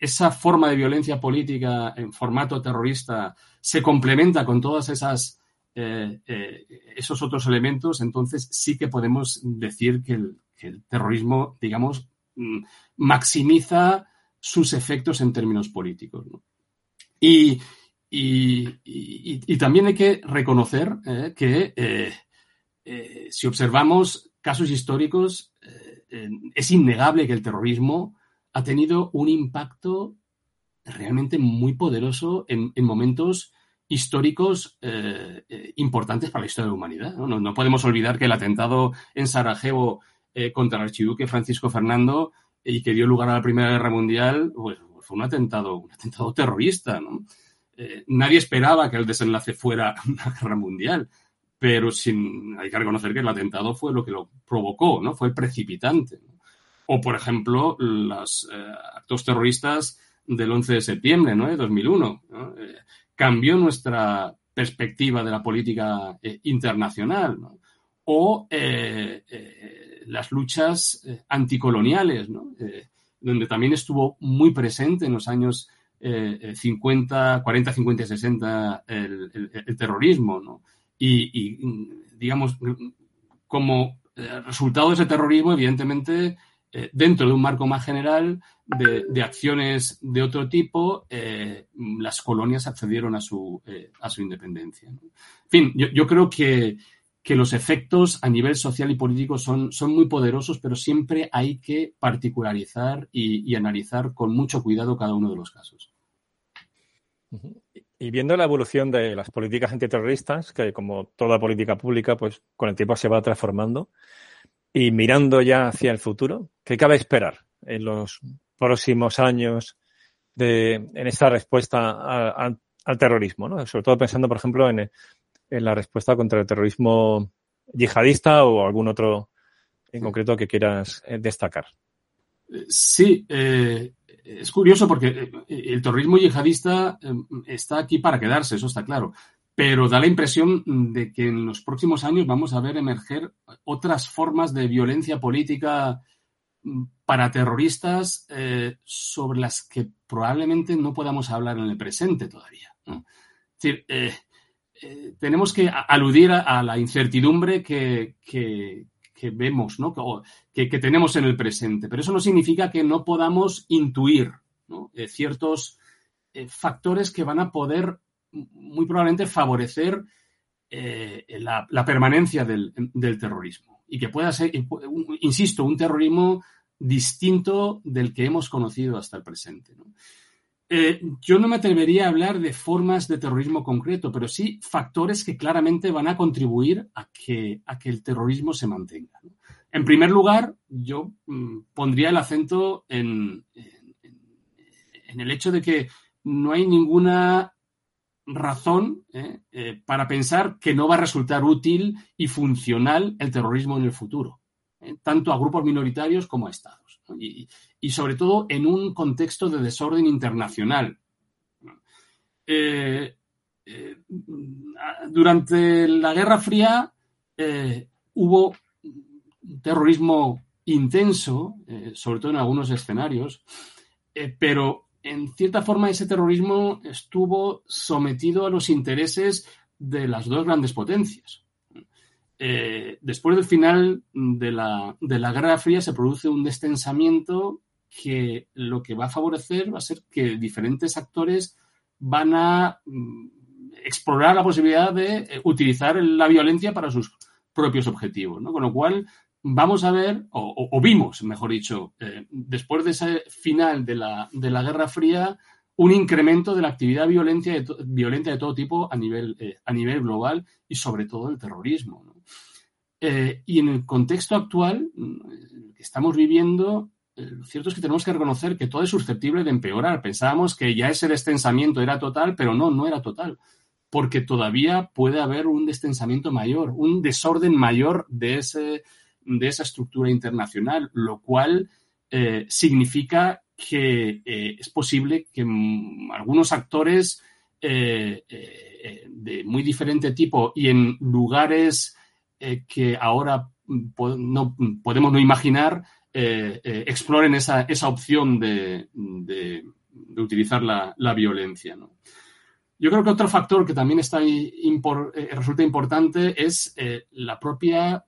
esa forma de violencia política en formato terrorista se complementa con todas eh, eh, esos otros elementos, entonces sí que podemos decir que el, terrorismo, digamos, mm, maximiza sus efectos en términos políticos. Y, también hay que reconocer eh, que si observamos casos históricos, es innegable que el terrorismo ha tenido un impacto realmente muy poderoso en, en momentos históricos eh, eh, importantes para la historia de la humanidad. ¿no? podemos olvidar que el atentado en Sarajevo eh, contra el archiduque Francisco Fernando y que dio lugar a la Primera Guerra Mundial, pues, fue un atentado, un atentado terrorista. nadie esperaba que el desenlace fuera una guerra mundial, pero sin, hay que reconocer que el atentado fue lo que lo provocó, ¿no? fue precipitante. O, por ejemplo, los actos terroristas del 11 de septiembre ¿no? de 2001 cambió nuestra perspectiva de la política eh, internacional, o eh, eh, las luchas anticoloniales, donde también estuvo muy presente en los años 50, 40, 50 y 60 el, terrorismo. Y, digamos, como resultado de ese terrorismo, evidentemente, eh, dentro de un marco más general de, acciones de otro tipo, eh, las colonias accedieron a su, eh, a su independencia. En fin, yo, creo que, los efectos a nivel social y político son, son muy poderosos, pero siempre hay que particularizar y, analizar con mucho cuidado cada uno de los casos. Y viendo la evolución de las políticas antiterroristas, que como toda política pública, pues con el tiempo se va transformando, y mirando ya hacia el futuro, ¿qué cabe esperar en los próximos años de, en esta respuesta al terrorismo? ¿no? Sobre todo pensando, por ejemplo, en, la respuesta contra el terrorismo yihadista o algún otro en concreto que quieras eh, destacar. Sí, eh, es curioso porque eh, el terrorismo yihadista está aquí para quedarse, eso está claro pero da la impresión de que en los próximos años vamos a ver emerger otras formas de violencia política mm, para terroristas eh, sobre las que probablemente no podamos hablar en el presente todavía. Es decir, eh, tenemos que aludir a, la incertidumbre que, vemos, ¿no? que, tenemos en el presente, pero eso no significa que no podamos intuir ciertos factores que van a poder muy probablemente favorecer eh, la, permanencia del, terrorismo y que pueda ser, insisto, un terrorismo distinto del que hemos conocido hasta el presente. Eh, yo no me atrevería a hablar de formas de terrorismo concreto, pero sí factores que claramente van a contribuir a que, el terrorismo se mantenga. En primer lugar, yo mm, pondría el acento en, el hecho de que no hay ninguna razón ¿eh? Eh, para pensar que no va a resultar útil y funcional el terrorismo en el futuro. Tanto a grupos minoritarios como a estados. Y, sobre todo en un contexto de desorden internacional. durante la Guerra Fría hubo terrorismo intenso, sobre todo en algunos escenarios, pero en cierta forma ese terrorismo estuvo sometido a los intereses de las dos grandes potencias. Eh, después del final de la, Guerra Fría se produce un destensamiento que lo que va a favorecer va a ser que diferentes actores van a mm, explorar la posibilidad de eh, utilizar la violencia para sus propios objetivos. Con lo cual, vamos a ver, o, vimos, mejor dicho, eh, después de ese final de la, Guerra Fría, un incremento de la actividad violenta de, de todo tipo a nivel, a nivel global y sobre todo el terrorismo. Eh, y en el contexto actual que estamos viviendo, lo cierto es que tenemos que reconocer que todo es susceptible de empeorar. Pensábamos que ya ese descensamiento era total, pero no, no era total porque todavía puede haber un destensamiento mayor, un desorden mayor de, ese, de esa estructura internacional, lo cual eh, significa que eh, es posible que algunos actores eh, de muy diferente tipo y en lugares que ahora no, podemos no imaginar, exploren esa, esa opción de, de, utilizar la, la violencia. ¿no? Yo creo que otro factor que también está resulta importante es la propia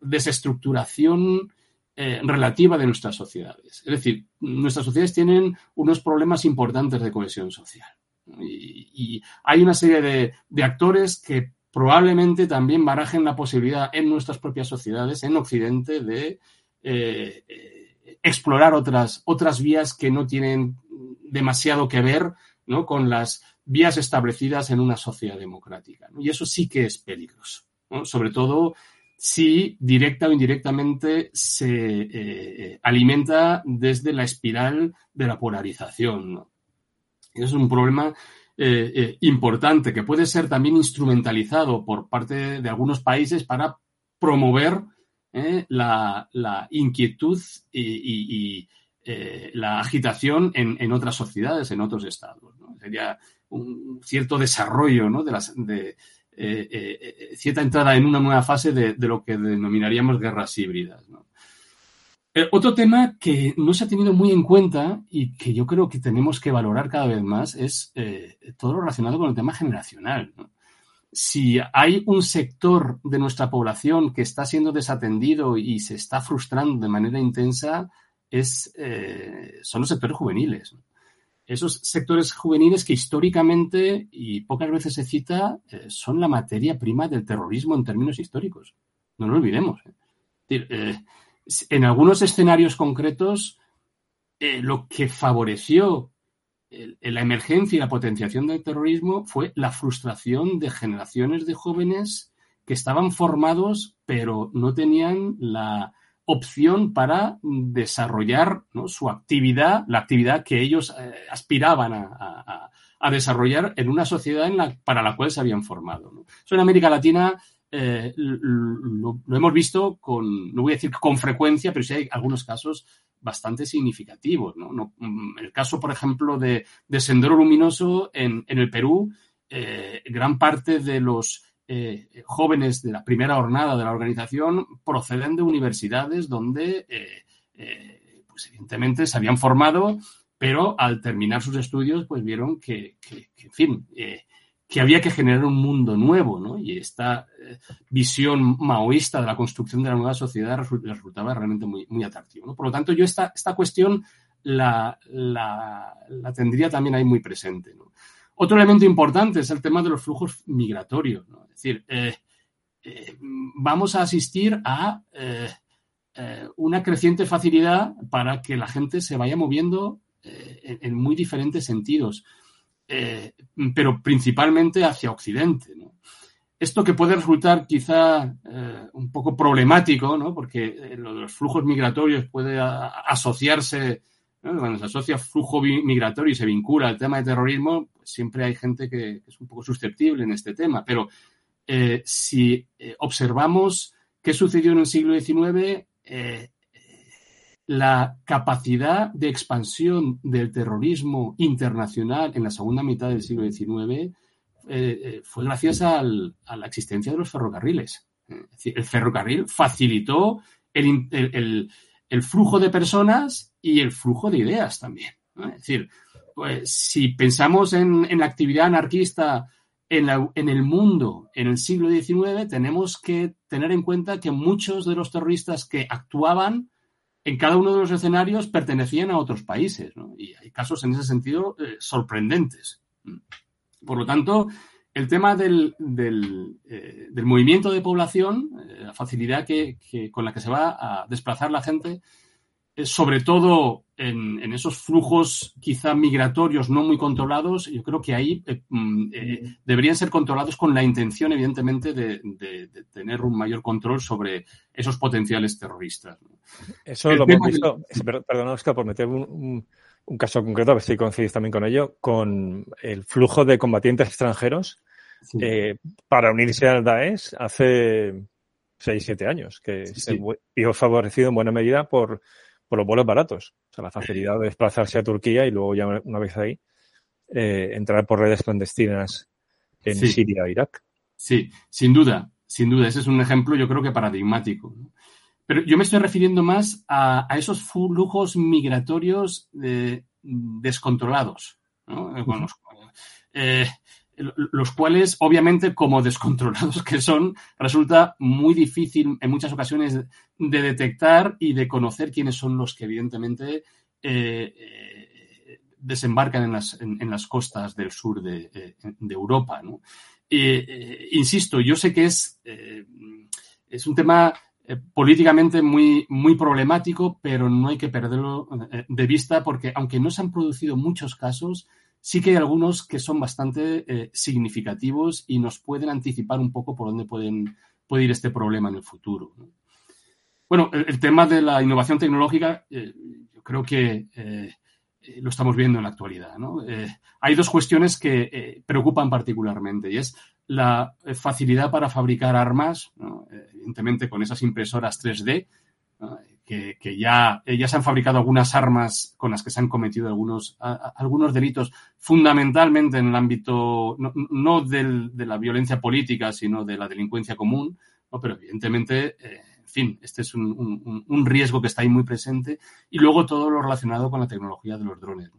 desestructuración eh, relativa de nuestras sociedades. Es decir, nuestras sociedades tienen unos problemas importantes de cohesión social. Y, hay una serie de, actores que probablemente también barajen la posibilidad en nuestras propias sociedades, en Occidente, de eh, explorar otras, otras vías que no tienen demasiado que ver con las vías establecidas en una sociedad democrática. Y eso sí que es peligroso. Sobre todo si directa o indirectamente se eh, alimenta desde la espiral de la polarización. Es un problema eh, importante que puede ser también instrumentalizado por parte de algunos países para promover la, inquietud y, la agitación en, otras sociedades, en otros estados. Sería un cierto desarrollo de, las, de, eh, eh, eh, cierta entrada en una nueva fase de, lo que denominaríamos guerras híbridas. Otro tema que no se ha tenido muy en cuenta y que yo creo que tenemos que valorar cada vez más es todo lo relacionado con el tema generacional. Si hay un sector de nuestra población que está siendo desatendido y se está frustrando de manera intensa, es, son los sectores juveniles esos sectores juveniles que históricamente, y pocas veces se cita, eh, son la materia prima del terrorismo en términos históricos. No lo olvidemos. ¿eh? Eh, en algunos escenarios concretos, lo que favoreció la emergencia y la potenciación del terrorismo fue la frustración de generaciones de jóvenes que estaban formados pero no tenían la opción para desarrollar su actividad, la actividad que ellos eh, aspiraban a, desarrollar en una sociedad en la, para la cual se habían formado. Eso en América Latina eh, lo, hemos visto con, no voy a decir con frecuencia, pero sí hay algunos casos bastante significativos. ¿no? Mm, el caso, por ejemplo, de, Sendero Luminoso en, el Perú, eh, gran parte de los eh, jóvenes de la primera jornada de la organización proceden de universidades donde, pues evidentemente, se habían formado, pero al terminar sus estudios, pues vieron que, en fin, que había que generar un mundo nuevo, ¿no? Y esta visión maoísta de la construcción de la nueva sociedad resultaba realmente muy, muy atractivo. Por lo tanto, yo esta, esta cuestión la, la, tendría también ahí muy presente. Otro elemento importante es el tema de los flujos migratorios. Es decir, eh, eh, vamos a asistir a eh, una creciente facilidad para que la gente se vaya moviendo en, muy diferentes sentidos, pero principalmente hacia Occidente. Esto que puede resultar quizá un poco problemático, ¿no? porque de los flujos migratorios puede asociarse cuando se asocia flujo migratorio y se vincula al tema de terrorismo, pues siempre hay gente que, es un poco susceptible en este tema. Pero eh, si eh, observamos qué sucedió en el siglo XIX, eh, la capacidad de expansión del terrorismo internacional en la segunda mitad del siglo XIX fue gracias a la existencia de los ferrocarriles. el ferrocarril facilitó el flujo de personas y el flujo de ideas también. Es decir, pues, si pensamos en, la actividad anarquista en, en, el mundo en el siglo XIX, tenemos que tener en cuenta que muchos de los terroristas que actuaban en cada uno de los escenarios pertenecían a otros países. Y hay casos en ese sentido eh, sorprendentes. Por lo tanto, el tema del, del, eh, movimiento de población, eh, la facilidad que, con la que se va a desplazar la gente, eh, sobre todo en, esos flujos quizá migratorios no muy controlados, yo creo que ahí mm, deberían ser controlados con la intención, evidentemente, de, tener un mayor control sobre esos potenciales terroristas. Eso lo hemos visto, perdón, Oscar, por meter un un caso concreto, a ver si coincidís también con ello, con el flujo de combatientes extranjeros eh, para unirse al Daesh hace 6, 7 años, que se vio favorecido en buena medida por, por los vuelos baratos. O sea, la facilidad de desplazarse a Turquía y luego ya una vez ahí, eh, entrar por redes clandestinas en Siria e Irak. Sí, sin duda, sin duda. Ese es un ejemplo, yo creo que paradigmático. Pero yo me estoy refiriendo más a, esos flujos migratorios eh, descontrolados. ¿no? Eh, los cuales, obviamente, como descontrolados que son, resulta muy difícil en muchas ocasiones de detectar y de conocer quiénes son los que, evidentemente, eh, eh, desembarcan en las, en, las, costas del sur de, eh, Europa. insisto, yo sé que es, es un tema políticamente muy, muy problemático, pero no hay que perderlo de vista porque, aunque no se han producido muchos casos, sí que hay algunos que son bastante eh, significativos y nos pueden anticipar un poco por dónde pueden, puede ir este problema en el futuro. Bueno, el, tema de la innovación tecnológica, eh, yo creo que eh, lo estamos viendo en la actualidad. hay dos cuestiones que preocupan particularmente y es la facilidad para fabricar armas, evidentemente con esas impresoras 3D, que, ya, ya, se han fabricado algunas armas con las que se han cometido algunos, algunos delitos, fundamentalmente en el ámbito no, de la violencia política, sino de la delincuencia común, pero evidentemente, eh, en fin, este es un, un, riesgo que está ahí muy presente, y luego todo lo relacionado con la tecnología de los drones.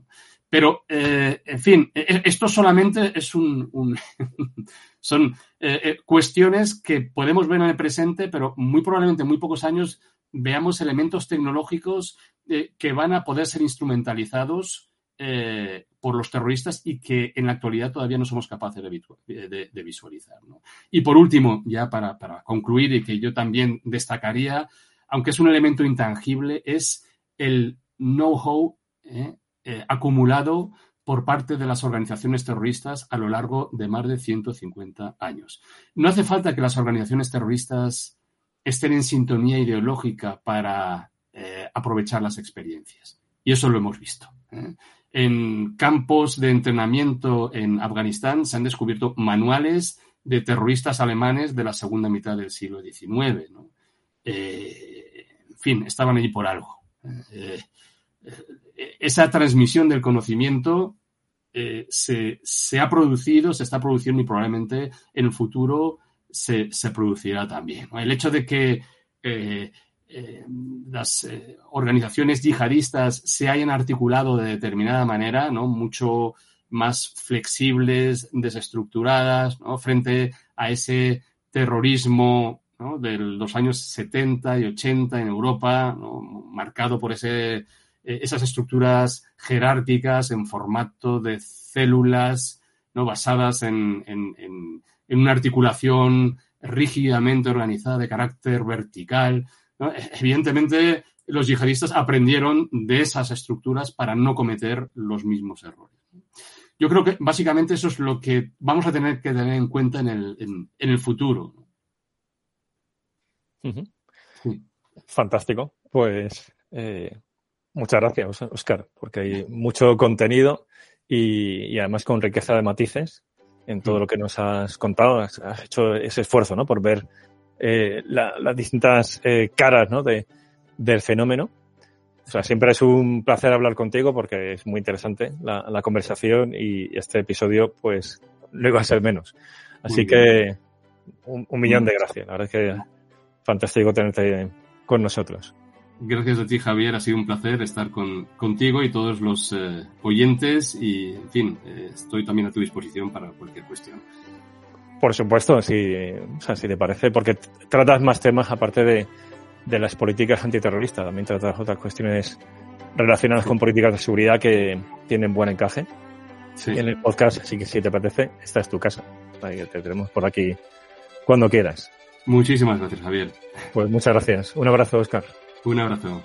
Pero, eh, en fin, e, e, esto solamente es un, son eh, cuestiones que podemos ver en el presente, pero muy probablemente en muy pocos años veamos elementos tecnológicos eh, que van a poder ser instrumentalizados eh, por los terroristas y que en la actualidad todavía no somos capaces de, visualizar. Y por último, ya para, concluir y que yo también destacaría, aunque es un elemento intangible, es el know-how eh, acumulado por parte de las organizaciones terroristas a lo largo de más de 150 años. No hace falta que las organizaciones terroristas estén en sintonía ideológica para eh, aprovechar las experiencias. Y eso lo hemos visto. ¿eh? En campos de entrenamiento en Afganistán se han descubierto manuales de terroristas alemanes de la segunda mitad del siglo XIX. Eh, en fin, estaban allí por algo. Esa transmisión del conocimiento se, se, ha producido, se está produciendo y probablemente en el futuro se, producirá también. El hecho de que eh, eh, las eh, organizaciones yihadistas se hayan articulado de determinada manera, ¿no? mucho más flexibles, desestructuradas, frente a ese terrorismo de los años 70 y 80 en Europa, marcado por ese, esas estructuras jerárquicas en formato de células ¿no? basadas en, en una articulación rígidamente organizada de carácter vertical. Evidentemente, los yihadistas aprendieron de esas estructuras para no cometer los mismos errores. Yo creo que básicamente eso es lo que vamos a tener que tener en cuenta en el, futuro. Fantástico. Pues eh, muchas gracias, Oscar, porque hay mucho contenido y además con riqueza de matices en todo mm. lo que nos has contado. Has, hecho ese esfuerzo, ¿no? Por ver eh, las distintas eh, caras, ¿no? De, del fenómeno. O sea, siempre es un placer hablar contigo porque es muy interesante la, conversación y este episodio, pues, no iba a ser menos. Así que un, un, millón de gracias. La verdad es que fantástico tenerte con nosotros. Gracias a ti, Javier. Ha sido un placer estar con, contigo y todos los eh, oyentes. Y, en fin, eh, estoy también a tu disposición para cualquier cuestión. Por supuesto, si, o sea, si te parece, porque tratas más temas aparte de, de las políticas antiterroristas. También tratas otras cuestiones relacionadas con políticas de seguridad que tienen buen encaje. Sí. en el podcast, así que si te parece, esta es tu casa. Te tenemos por aquí cuando quieras. Muchísimas gracias, Javier. Pues muchas gracias. Un abrazo, Oscar. Un abrazo.